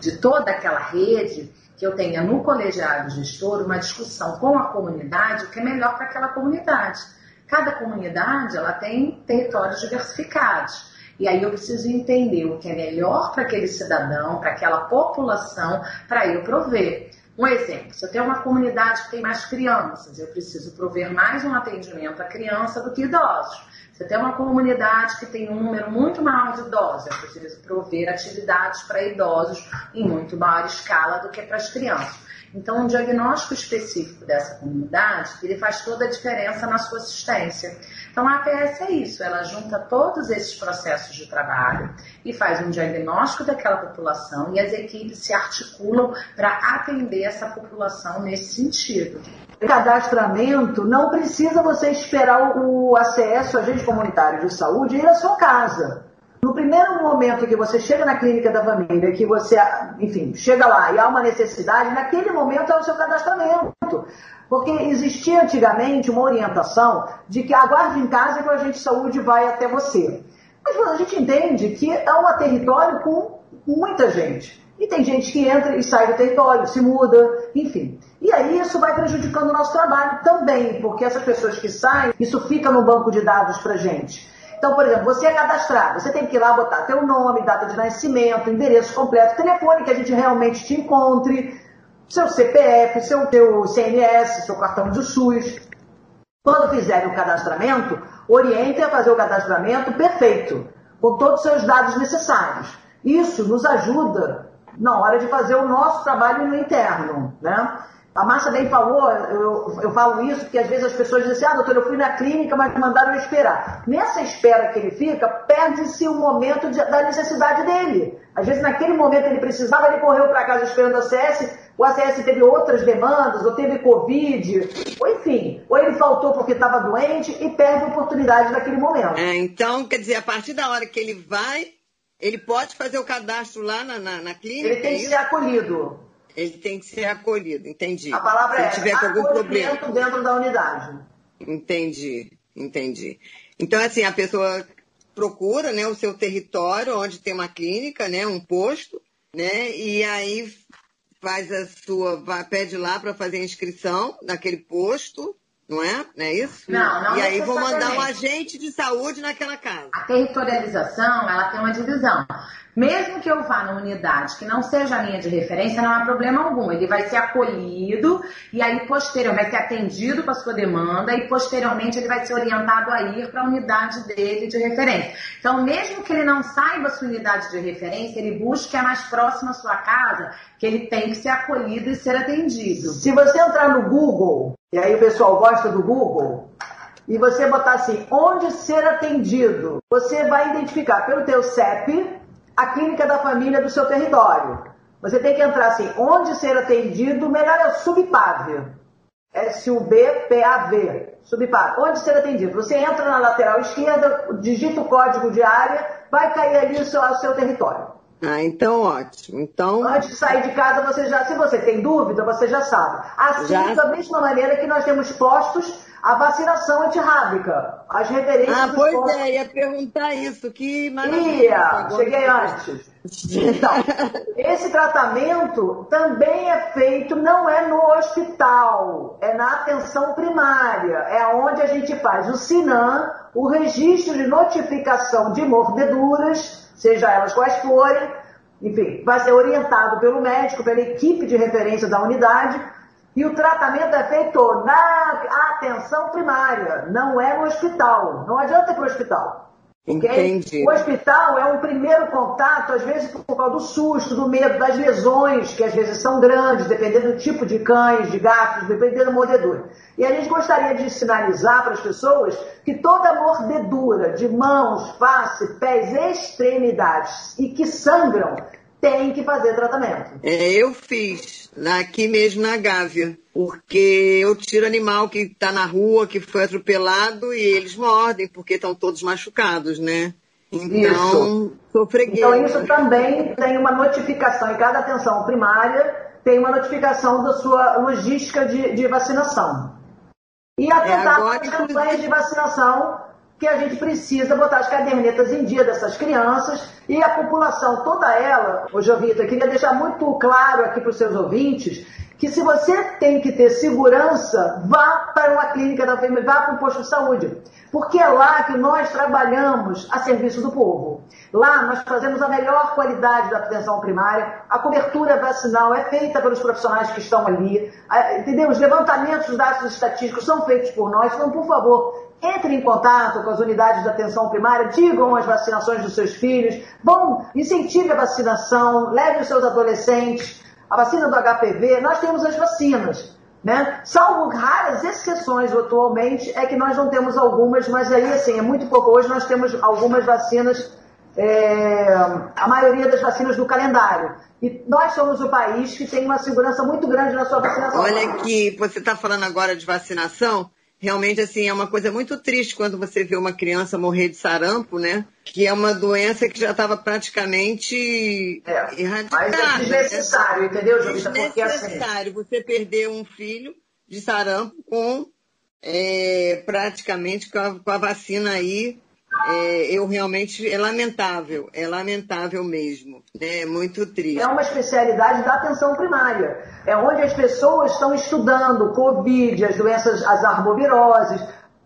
Speaker 3: de toda aquela rede, que eu tenha no colegiado gestor uma discussão com a comunidade que é melhor para aquela comunidade. Cada comunidade ela tem territórios diversificados. E aí eu preciso entender o que é melhor para aquele cidadão, para aquela população, para eu prover. Um exemplo, se eu tenho uma comunidade que tem mais crianças, eu preciso prover mais um atendimento à criança do que idosos. Se eu tenho uma comunidade que tem um número muito maior de idosos, eu preciso prover atividades para idosos em muito maior escala do que para as crianças. Então, um diagnóstico específico dessa comunidade, ele faz toda a diferença na sua assistência. Então, a APS é isso, ela junta todos esses processos de trabalho e faz um diagnóstico daquela população e as equipes se articulam para atender essa população nesse sentido.
Speaker 2: Cadastramento não precisa você esperar o acesso, agente comunitário de saúde, ir à sua casa. No primeiro momento que você chega na clínica da família, que você, enfim, chega lá e há uma necessidade, naquele momento é o seu cadastramento. Porque existia antigamente uma orientação de que aguarde em casa que o agente de saúde vai até você. Mas a gente entende que é um território com muita gente. E tem gente que entra e sai do território, se muda, enfim. E aí isso vai prejudicando o nosso trabalho também, porque essas pessoas que saem, isso fica no banco de dados pra gente. Então, por exemplo, você é cadastrado, você tem que ir lá botar teu nome, data de nascimento, endereço completo, telefone que a gente realmente te encontre, seu CPF, seu teu CNS, seu cartão de SUS. Quando fizerem o cadastramento, orientem a fazer o cadastramento perfeito, com todos os seus dados necessários. Isso nos ajuda na hora de fazer o nosso trabalho no interno, né? A Márcia bem falou, eu, eu falo isso porque às vezes as pessoas dizem assim, ah, doutor, eu fui na clínica, mas me mandaram eu esperar. Nessa espera que ele fica, perde-se o momento de, da necessidade dele. Às vezes naquele momento ele precisava, ele correu para casa esperando a ACS, o ACS teve outras demandas, ou teve Covid, ou enfim, ou ele faltou porque estava doente e perde a oportunidade naquele momento.
Speaker 1: É, então, quer dizer, a partir da hora que ele vai, ele pode fazer o cadastro lá na, na, na clínica?
Speaker 2: Ele tem é que ser acolhido.
Speaker 1: Ele tem que ser acolhido, entendi.
Speaker 2: A palavra
Speaker 1: Se
Speaker 2: é
Speaker 1: tiver algum problema.
Speaker 2: dentro da unidade.
Speaker 1: Entendi, entendi. Então, assim, a pessoa procura né, o seu território onde tem uma clínica, né, um posto, né, e aí faz a sua, vai, pede lá para fazer a inscrição naquele posto, não é? Não é isso?
Speaker 3: Não, não
Speaker 1: E aí vou mandar um agente de saúde naquela casa.
Speaker 3: A territorialização, ela tem uma divisão. Mesmo que eu vá numa unidade que não seja a linha de referência, não há problema algum. Ele vai ser acolhido e aí posteriormente vai ser atendido com a sua demanda e posteriormente ele vai ser orientado a ir para a unidade dele de referência. Então, mesmo que ele não saiba a sua unidade de referência, ele busque a mais próxima à sua casa, que ele tem que ser acolhido e ser atendido.
Speaker 2: Se você entrar no Google, e aí o pessoal gosta do Google, e você botar assim, onde ser atendido, você vai identificar pelo teu CEP a clínica da família do seu território. Você tem que entrar assim, onde ser atendido, melhor é o subpav. S-U-B-P-A-V. Subpav. Onde ser atendido. Você entra na lateral esquerda, digita o código de área, vai cair ali o seu, o seu território.
Speaker 1: Ah, então ótimo. Então,
Speaker 2: Antes de sair de casa, você já, se você tem dúvida, você já sabe. Assim,
Speaker 1: Já.
Speaker 2: da mesma maneira que nós temos postos a vacinação antirrábica. As referências
Speaker 1: ah, pois
Speaker 2: postos.
Speaker 1: é, ia perguntar isso. Que maravilha.
Speaker 2: Ia, cheguei antes. Então, esse tratamento também é feito, não é no hospital, é na atenção primária, é onde a gente faz o SINAM, o registro de notificação de mordeduras, seja elas quais forem, enfim, vai ser orientado pelo médico, pela equipe de referência da unidade, e o tratamento é feito na atenção primária, não é no hospital. Não adianta ir para o hospital.
Speaker 1: Entendi.
Speaker 2: O hospital é um primeiro contato, às vezes por causa do susto, do medo, das lesões, que às vezes são grandes, dependendo do tipo de cães, de gatos, dependendo da mordedura. E a gente gostaria de sinalizar para as pessoas que toda mordedura de mãos, face, pés, extremidades e que sangram tem que fazer tratamento.
Speaker 1: É, eu fiz aqui mesmo na Gávea, porque eu tiro animal que está na rua, que foi atropelado, e eles mordem, porque estão todos machucados, né? Então, sou freguês.
Speaker 2: Então, isso também tem uma notificação, em cada atenção primária tem uma notificação da sua logística de, de vacinação. E atentar
Speaker 1: agora,
Speaker 2: para as campanhas de vacinação que a gente precisa botar as cadernetas em dia dessas crianças e a população toda ela, ô Jovita, queria deixar muito claro aqui para os seus ouvintes que se você tem que ter segurança, vá para uma clínica da família, vá para um posto de saúde. Porque é lá que nós trabalhamos a serviço do povo. Lá nós fazemos a melhor qualidade da atenção primária, a cobertura vacinal é feita pelos profissionais que estão ali, entendeu? Os levantamentos dos dados estatísticos são feitos por nós. Então, por favor, entre em contato com as unidades de atenção primária, digam as vacinações dos seus filhos, vão, incentive a vacinação, leve os seus adolescentes, a vacina do HPV, nós temos as vacinas. Né? Salvo raras exceções atualmente, é que nós não temos algumas, mas aí assim, é muito pouco. Hoje nós temos algumas vacinas, é, a maioria das vacinas do calendário. E nós somos o país que tem uma segurança muito grande na sua vacinação.
Speaker 1: Olha que você está falando agora de vacinação. Realmente, assim, é uma coisa muito triste quando você vê uma criança morrer de sarampo, né? Que é uma doença que já estava praticamente
Speaker 2: É,
Speaker 1: erradicada.
Speaker 2: mas é desnecessário, entendeu, Jovita?
Speaker 1: É
Speaker 2: assim,
Speaker 1: desnecessário você perder um filho de sarampo com é, praticamente com a, com a vacina aí. É, eu realmente é lamentável, é lamentável mesmo, né? É muito triste.
Speaker 2: é uma especialidade da atenção primária. É onde as pessoas estão estudando Covid, as doenças, as arboviroses,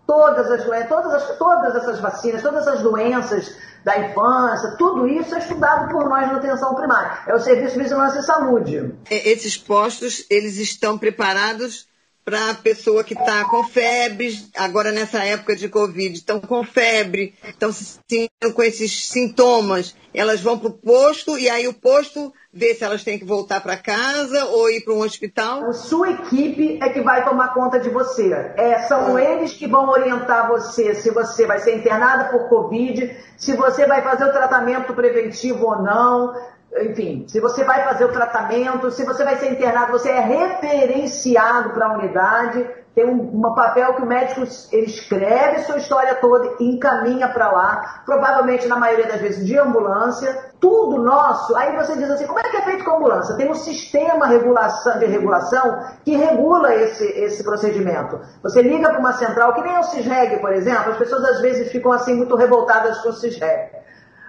Speaker 2: todas as doenças, todas, as, todas essas vacinas, todas as doenças da infância, tudo isso é estudado por nós na atenção primária. É o Serviço de Vigilância e Saúde.
Speaker 1: É, Esses postos, eles estão preparados para a pessoa que está com febre, agora nessa época de Covid, estão com febre, estão se sentindo com esses sintomas. Elas vão para o posto e aí o posto vê se elas têm que voltar para casa ou ir para um hospital.
Speaker 2: A sua equipe é que vai tomar conta de você. É, são eles que vão orientar você se você vai ser internada por Covid, se você vai fazer o tratamento preventivo ou não. Enfim, se você vai fazer o tratamento, se você vai ser internado, você é referenciado para a unidade. Tem um, um papel que o médico ele escreve sua história toda e encaminha para lá, provavelmente na maioria das vezes de ambulância. Tudo nosso. Aí você diz assim, como é que é feito com a ambulância? Tem um sistema regulação, de regulação que regula esse, esse procedimento. Você liga para uma central, que nem o CISREG, por exemplo, as pessoas às vezes ficam assim muito revoltadas com o CISREG.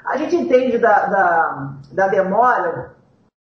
Speaker 2: A gente entende da, da, da demora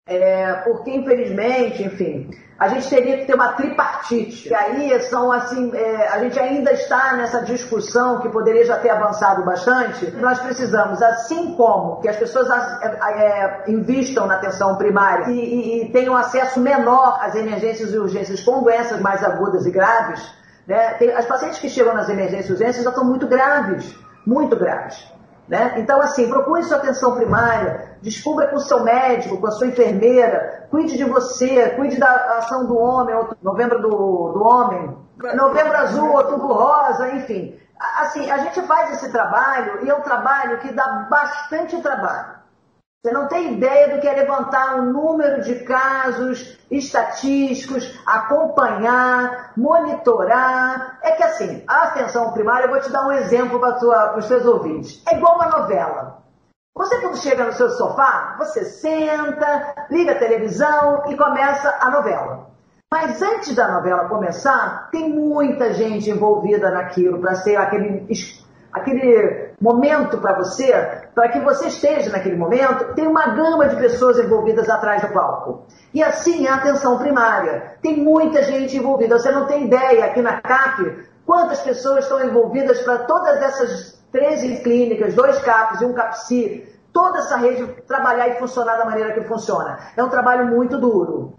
Speaker 2: É, porque, infelizmente, enfim, a gente teria que ter uma tripartite. E aí são assim, é, a gente ainda está nessa discussão que poderia já ter avançado bastante. Nós precisamos, assim como que as pessoas é, é, investam na atenção primária e, e, e, tenham acesso menor às emergências e urgências com doenças mais agudas e graves, né? Tem, as pacientes que chegam nas emergências e urgências já estão muito graves, muito graves. Né? Então, assim, procure sua atenção primária, descubra com o seu médico, com a sua enfermeira, cuide de você, cuide da ação do homem, novembro do, do homem, novembro azul, outubro rosa, enfim. Assim, a gente faz esse trabalho e é um trabalho que dá bastante trabalho. Você não tem ideia do que é levantar um número de casos estatísticos, acompanhar, monitorar. É que assim, a atenção primária, eu vou te dar um exemplo para os seus ouvintes. É igual uma novela. Você quando chega no seu sofá, você senta, liga a televisão e começa a novela. Mas antes da novela começar, tem muita gente envolvida naquilo para ser aquele aquele momento para você, para que você esteja naquele momento, tem uma gama de pessoas envolvidas atrás do palco. E assim é a atenção primária. Tem muita gente envolvida. Você não tem ideia aqui na CAP quantas pessoas estão envolvidas para todas essas 13 clínicas, dois CAPs e um CAPSI, toda essa rede trabalhar e funcionar da maneira que funciona. É um trabalho muito duro.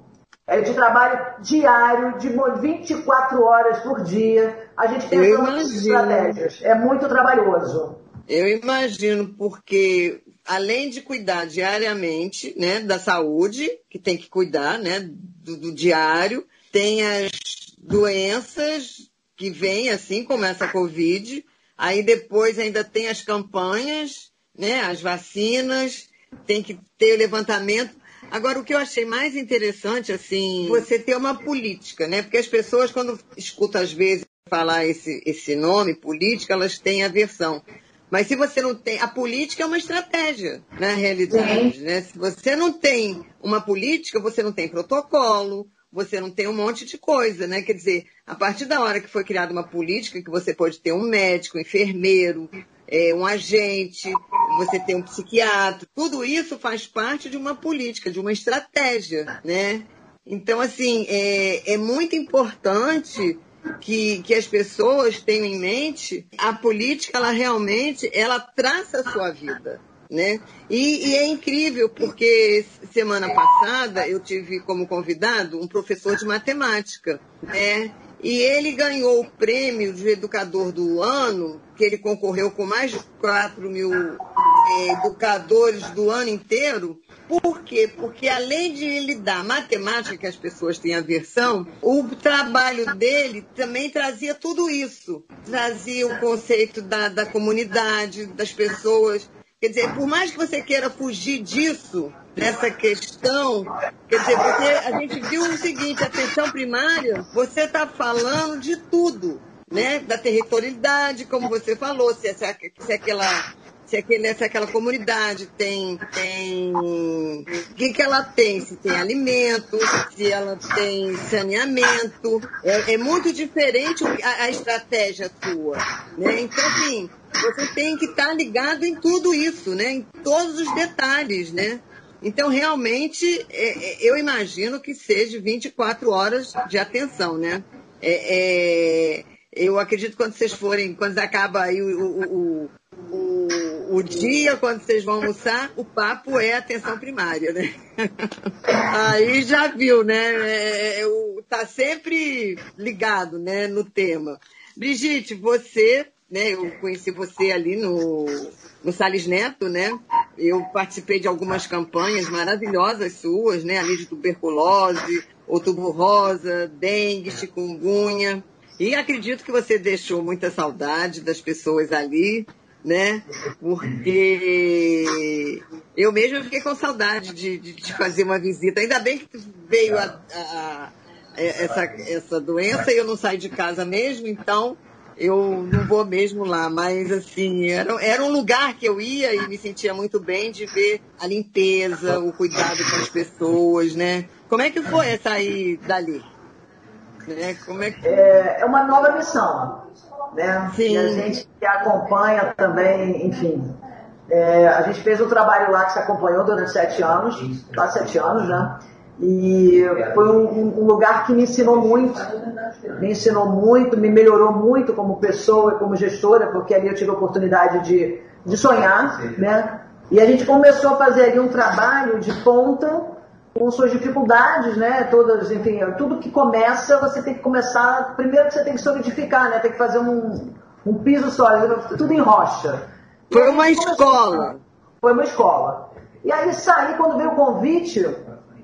Speaker 2: É de trabalho diário, de 24 horas por dia. A gente pensa nas estratégias. É muito trabalhoso.
Speaker 1: Eu imagino, porque além de cuidar diariamente né, da saúde, que tem que cuidar né, do, do diário, tem as doenças que vêm assim, como essa Covid, aí depois ainda tem as campanhas, né, as vacinas, tem que ter levantamento. Agora, o que eu achei mais interessante, assim, você ter uma política, né? Porque as pessoas, quando escutam às vezes falar esse, esse nome, política, elas têm aversão. Mas se você não tem. A política é uma estratégia, na realidade. Né? Se você não tem uma política, você não tem protocolo, você não tem um monte de coisa, né? Quer dizer, a partir da hora que foi criada uma política, que você pode ter um médico, um enfermeiro, é, um agente, você tem um psiquiatra, tudo isso faz parte de uma política, de uma estratégia, né? Então, assim, é, é muito importante que, que as pessoas tenham em mente a política, ela realmente, ela traça a sua vida. Né? E, e, é incrível porque semana passada eu tive como convidado um professor de matemática, né? E ele ganhou o prêmio de educador do ano, que ele concorreu com mais de 4 mil eh, educadores do ano inteiro. Por quê? Porque além de ele dar matemática, que as pessoas têm aversão, o trabalho dele também trazia tudo isso. Trazia o conceito da, da comunidade, das pessoas. Quer dizer, por mais que você queira fugir disso, dessa questão, quer dizer, porque a gente viu o seguinte, a atenção primária, você está falando de tudo, né? Da territorialidade, como você falou, se, se, se aquela se, aquele, se aquela comunidade tem, tem. O que, que ela tem? Se tem alimento, se ela tem saneamento. É, é muito diferente a, a, estratégia sua. Né? Então, assim, você tem que estar tá ligado em tudo isso, né? em todos os detalhes. Né? Então, realmente, é, é, eu imagino que seja 24 horas de atenção, né? É, é, eu acredito que quando vocês forem, quando acaba aí o, o, o, dia, quando vocês vão almoçar, o papo é atenção primária, né? aí já viu, né? É, é tá sempre ligado, né, no tema. Brigitte, você né? Eu conheci você ali no, no Salles Neto, né? Eu participei de algumas campanhas maravilhosas suas, né? Ali de tuberculose, outubro rosa, dengue, chikungunya. E acredito que você deixou muita saudade das pessoas ali, né? Porque eu mesmo fiquei com saudade de, de, de fazer uma visita. Ainda bem que veio a, a, a, essa, essa doença e eu não saí de casa mesmo, então eu não vou mesmo lá, mas assim, era, era um lugar que eu ia e me sentia muito bem de ver a limpeza, o cuidado com as pessoas, né? Como é que foi sair dali?
Speaker 2: Né? Como é, que... é, é uma nova missão, né? Sim. E a gente que acompanha também, enfim, É, a gente fez um trabalho lá que se acompanhou durante sete anos, quase sete anos, né? E foi um, um, lugar que me ensinou muito, me ensinou muito, me melhorou muito como pessoa e como gestora, porque ali eu tive a oportunidade de, de sonhar, né? E a gente começou a fazer ali um trabalho de ponta com suas dificuldades, né? Todas, enfim, tudo que começa, você tem que começar. Primeiro que você tem que solidificar, né? Tem que fazer um, um piso sólido, tudo em rocha.
Speaker 1: Foi uma escola.
Speaker 2: Foi uma escola. E aí saí, quando veio o convite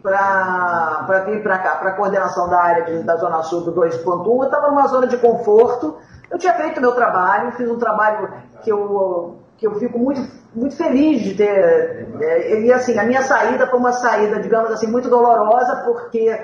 Speaker 2: para vir para cá, para a coordenação da área de, da Zona Sul do 2.1, eu estava numa zona de conforto. Eu tinha feito meu trabalho, fiz um trabalho que eu, que eu fico muito, muito feliz de ter. É, e assim, a minha saída foi uma saída, digamos assim, muito dolorosa, porque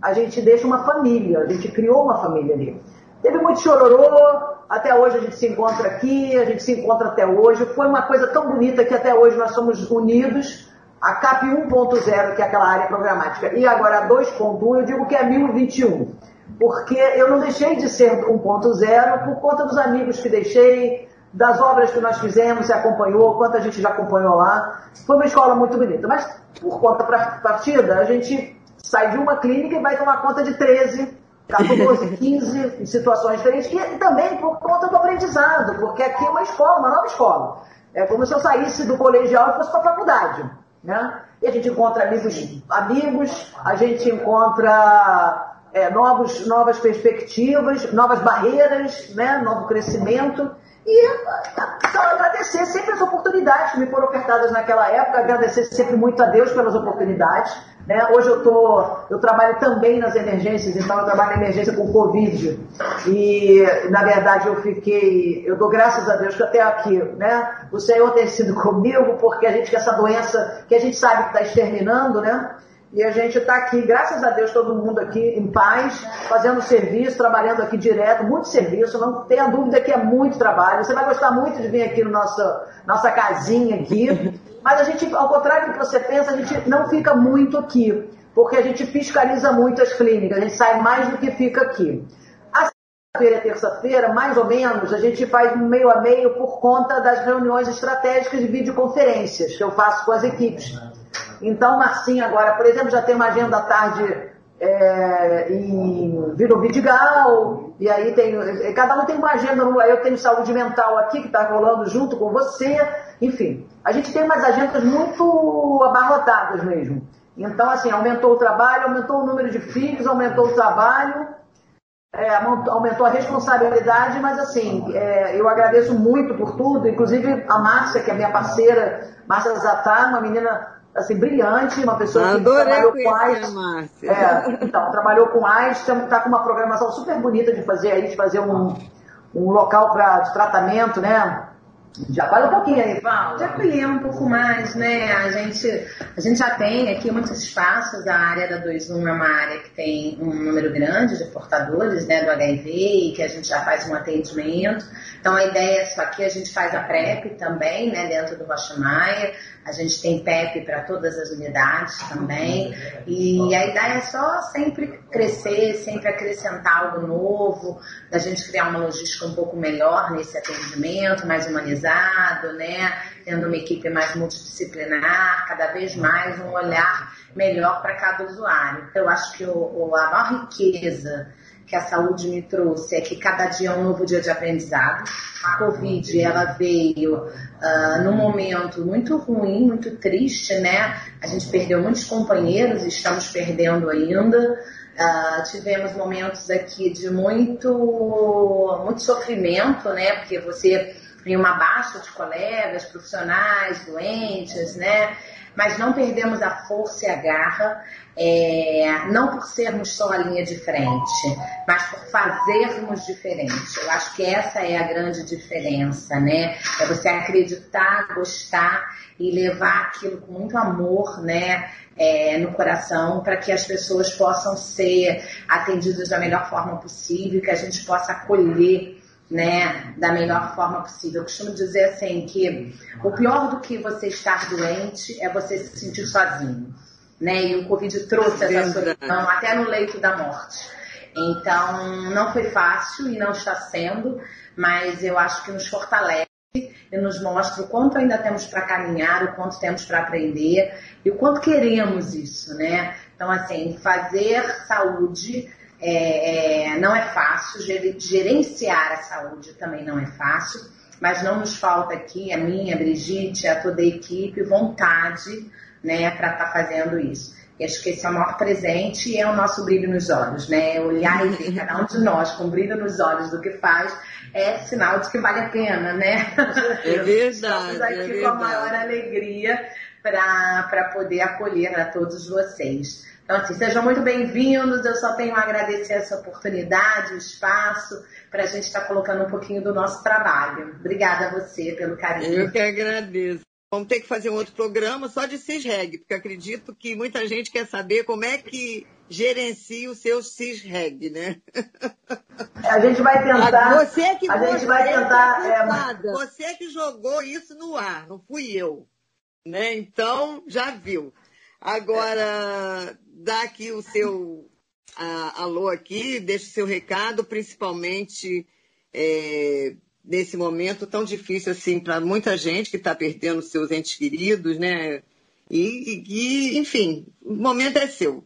Speaker 2: a gente deixa uma família, a gente criou uma família ali. Teve muito chororô, até hoje a gente se encontra aqui, a gente se encontra até hoje. Foi uma coisa tão bonita que até hoje nós somos unidos. A CAP 1.0, que é aquela área programática, e agora a 2.1, eu digo que é 1021. Porque eu não deixei de ser 1.0 por conta dos amigos que deixei, das obras que nós fizemos, se acompanhou, quanta gente já acompanhou lá. Foi uma escola muito bonita. Mas por conta partida, a gente sai de uma clínica e vai tomar conta de 13 14, 15 em situações diferentes, e também por conta do aprendizado, porque aqui é uma escola, uma nova escola. É como se eu saísse do colegial e fosse para a faculdade. Né? E a gente encontra amigos, amigos a gente encontra é, novos, novas perspectivas, novas barreiras, né? novo crescimento. E então, agradecer sempre as oportunidades que me foram ofertadas naquela época, agradecer sempre muito a Deus pelas oportunidades. Né? Hoje eu, tô, eu trabalho também nas emergências, então eu trabalho na emergência com Covid. E, na verdade, eu fiquei, eu dou graças a Deus que até aqui, né? O Senhor tem sido comigo, porque a gente, essa doença, que a gente sabe que está exterminando, né? E a gente está aqui, graças a Deus, todo mundo aqui em paz, fazendo serviço, trabalhando aqui direto, muito serviço, não tenha dúvida que é muito trabalho. Você vai gostar muito de vir aqui no nosso, nossa casinha aqui. Mas a gente, ao contrário do que você pensa, a gente não fica muito aqui, porque a gente fiscaliza muito as clínicas, a gente sai mais do que fica aqui. A segunda-feira e terça-feira, mais ou menos, a gente faz meio a meio por conta das reuniões estratégicas de videoconferências que eu faço com as equipes. Então, Marcinho agora, por exemplo, já tem uma agenda à tarde é, em Vila Vidigal, e aí tem, cada um tem uma agenda, eu tenho saúde mental aqui que está rolando junto com você, enfim. A gente tem umas agendas muito abarrotadas mesmo. Então, assim, aumentou o trabalho, aumentou o número de filhos, aumentou o trabalho, é, aumentou a responsabilidade, mas assim, é, eu agradeço muito por tudo, inclusive a Márcia, que é minha parceira, Márcia Zatá, uma menina assim, brilhante, uma pessoa
Speaker 1: que trabalhou
Speaker 2: com AIDS. É, então, trabalhou com AIDS, está com uma programação super bonita de fazer aí, de fazer um, um local pra, de tratamento, né? Já fala um pouquinho aí, Paulo.
Speaker 3: Já ampliar um pouco mais, né? A gente, a gente já tem aqui muitos espaços, a área da 21 é uma área que tem um número grande de portadores né, do HIV e que a gente já faz um atendimento. Então a ideia é só que a gente faz a PrEP também, né, dentro do Rocha Maia. A gente tem PEP para todas as unidades também. E a ideia é só sempre crescer, sempre acrescentar algo novo, da gente criar uma logística um pouco melhor nesse atendimento, mais humanizado, né? Tendo uma equipe mais multidisciplinar, cada vez mais um olhar melhor para cada usuário. Eu acho que o, a maior riqueza que a saúde me trouxe é que cada dia é um novo dia de aprendizado. A Covid, ela veio uh, num momento muito ruim, muito triste, né? A gente perdeu muitos companheiros, estamos perdendo ainda. Uh, tivemos momentos aqui de muito, muito sofrimento, né? Porque você tem uma baixa de colegas, profissionais, doentes, né? mas não perdemos a força e a garra, é, não por sermos só a linha de frente, mas por fazermos diferente. Eu acho que essa é a grande diferença, né? É você acreditar, gostar e levar aquilo com muito amor, né? É, no coração para que as pessoas possam ser atendidas da melhor forma possível, que a gente possa acolher né, da melhor forma possível. Eu costumo dizer assim que o pior do que você estar doente é você se sentir sozinho, né? E o Covid trouxe essa solidão até no leito da morte. Então, não foi fácil e não está sendo, mas eu acho que nos fortalece. e nos mostra o quanto ainda temos para caminhar, o quanto temos para aprender e o quanto queremos isso, né? Então, assim, fazer saúde é, é, não é fácil, gerenciar a saúde também não é fácil, mas não nos falta aqui, a minha, a Brigitte, a toda a equipe, vontade né, para estar tá fazendo isso. E acho que esse é o maior presente e é o nosso brilho nos olhos, né? Olhar e ver cada um de nós com brilho nos olhos do que faz é sinal de que vale a pena, né?
Speaker 1: É verdade.
Speaker 3: Estamos aqui
Speaker 1: é verdade.
Speaker 3: com a maior alegria para poder acolher a todos vocês. Então, assim, sejam muito bem-vindos. Eu só tenho a agradecer essa oportunidade, o espaço, para a gente estar tá colocando um pouquinho do nosso trabalho. Obrigada a você pelo carinho.
Speaker 1: Eu que agradeço. Vamos ter que fazer um outro programa só de CISREG, porque acredito que muita gente quer saber como é que gerencia o seu CISREG, né?
Speaker 2: A gente vai tentar.
Speaker 1: Você é que
Speaker 2: a gente vai tentar.
Speaker 1: É... Você é que jogou isso no ar, não fui eu. Né? Então, já viu. Agora, dá aqui o seu alô aqui, deixa o seu recado, principalmente é, nesse momento tão difícil assim para muita gente que está perdendo seus entes queridos, né? E, e, enfim, o momento é seu.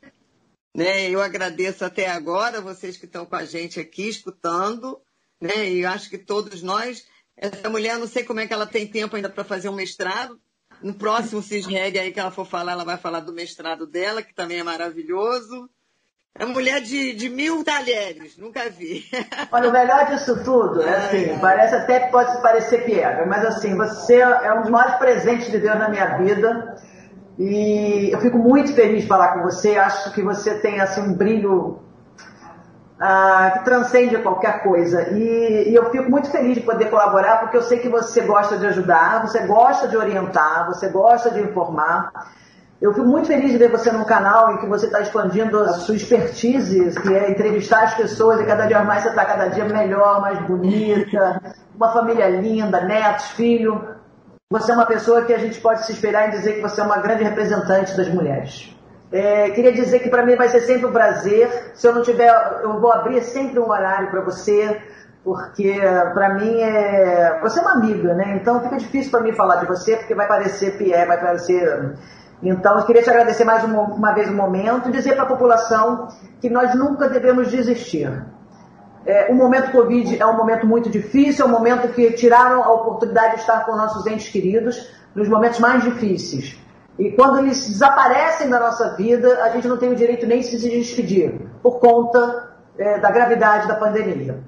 Speaker 1: Né? Eu agradeço até agora vocês que estão com a gente aqui escutando, né? E acho que todos nós, essa mulher, não sei como é que ela tem tempo ainda para fazer um mestrado, no próximo CISREG aí que ela for falar, ela vai falar do mestrado dela, que também é maravilhoso. É mulher de, de mil talheres, nunca vi.
Speaker 2: Olha, o melhor disso tudo, é assim, parece até que pode parecer piada, mas assim, você é um dos maiores presentes de Deus na minha vida. E eu fico muito feliz de falar com você. Acho que você tem assim um brilho ah, que transcende qualquer coisa. E, e, eu fico muito feliz de poder colaborar, porque eu sei que você gosta de ajudar, você gosta de orientar, você gosta de informar. Eu fico muito feliz de ver você num canal em que você está expandindo a sua expertise, que é entrevistar as pessoas, e cada dia mais você está cada dia melhor, mais bonita, uma família linda, netos, filho. Você é uma pessoa que a gente pode se esperar em dizer que você é uma grande representante das mulheres. É, queria dizer que para mim vai ser sempre um prazer. Se eu não tiver, eu vou abrir sempre um horário para você, porque para mim é. Você é uma amiga, né? Então fica difícil para mim falar de você, porque vai parecer Pierre, vai parecer. Então eu queria te agradecer mais uma, uma vez o um momento e dizer para a população que nós nunca devemos desistir. É, o momento Covid é um momento muito difícil, é um momento que tiraram a oportunidade de estar com nossos entes queridos nos momentos mais difíceis. E quando eles desaparecem da nossa vida, a gente não tem o direito nem de se despedir, por conta é, da gravidade da pandemia.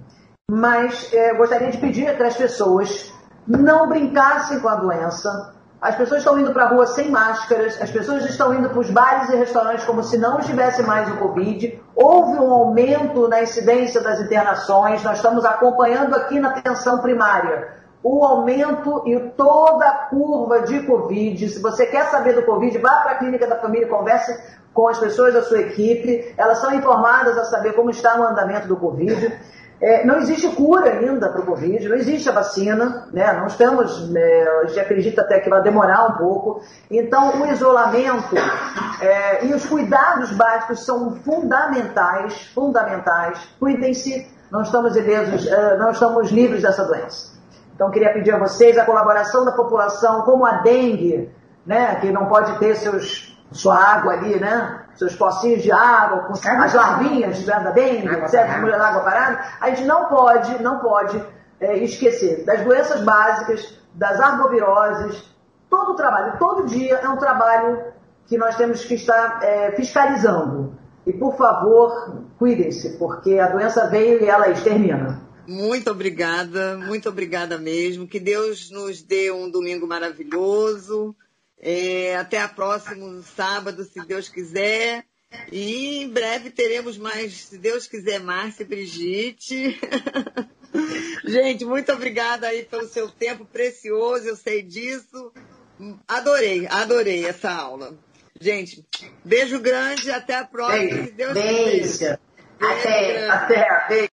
Speaker 2: Mas é, gostaria de pedir que as pessoas não brincassem com a doença. As pessoas estão indo para a rua sem máscaras, as pessoas estão indo para os bares e restaurantes como se não estivesse mais o Covid. Houve um aumento na incidência das internações, nós estamos acompanhando aqui na atenção primária o aumento e toda a curva de Covid. Se você quer saber do Covid, vá para a clínica da família e converse com as pessoas da sua equipe. Elas são informadas a saber como está o andamento do Covid. É, não existe cura ainda para o Covid, não existe a vacina, né? não estamos, é, a gente acredita até que vai demorar um pouco. Então, o isolamento é, e os cuidados básicos são fundamentais, fundamentais. Cuidem-se, não estamos ilesos, é, não estamos livres dessa doença. Então, queria pedir a vocês a colaboração da população, como a dengue, né, que não pode ter seus, sua água ali, né, seus pocinhos de água, com as larvinhas da dengue, certo? água parada. A gente não pode, não pode é, esquecer das doenças básicas, das arboviroses, todo o trabalho, todo dia é um trabalho que nós temos que estar é, fiscalizando. E, por favor, cuidem-se, porque a doença veio e ela extermina.
Speaker 1: Muito obrigada, muito obrigada mesmo. Que Deus nos dê um domingo maravilhoso. É, até a próximo sábado, se Deus quiser. E em breve teremos mais, se Deus quiser, Márcia e Brigitte. Gente, muito obrigada aí pelo seu tempo precioso, eu sei disso. Adorei, adorei essa aula. Gente, beijo grande, até a próxima.
Speaker 2: Beijo. Deus beijo. Até, até. Beijo.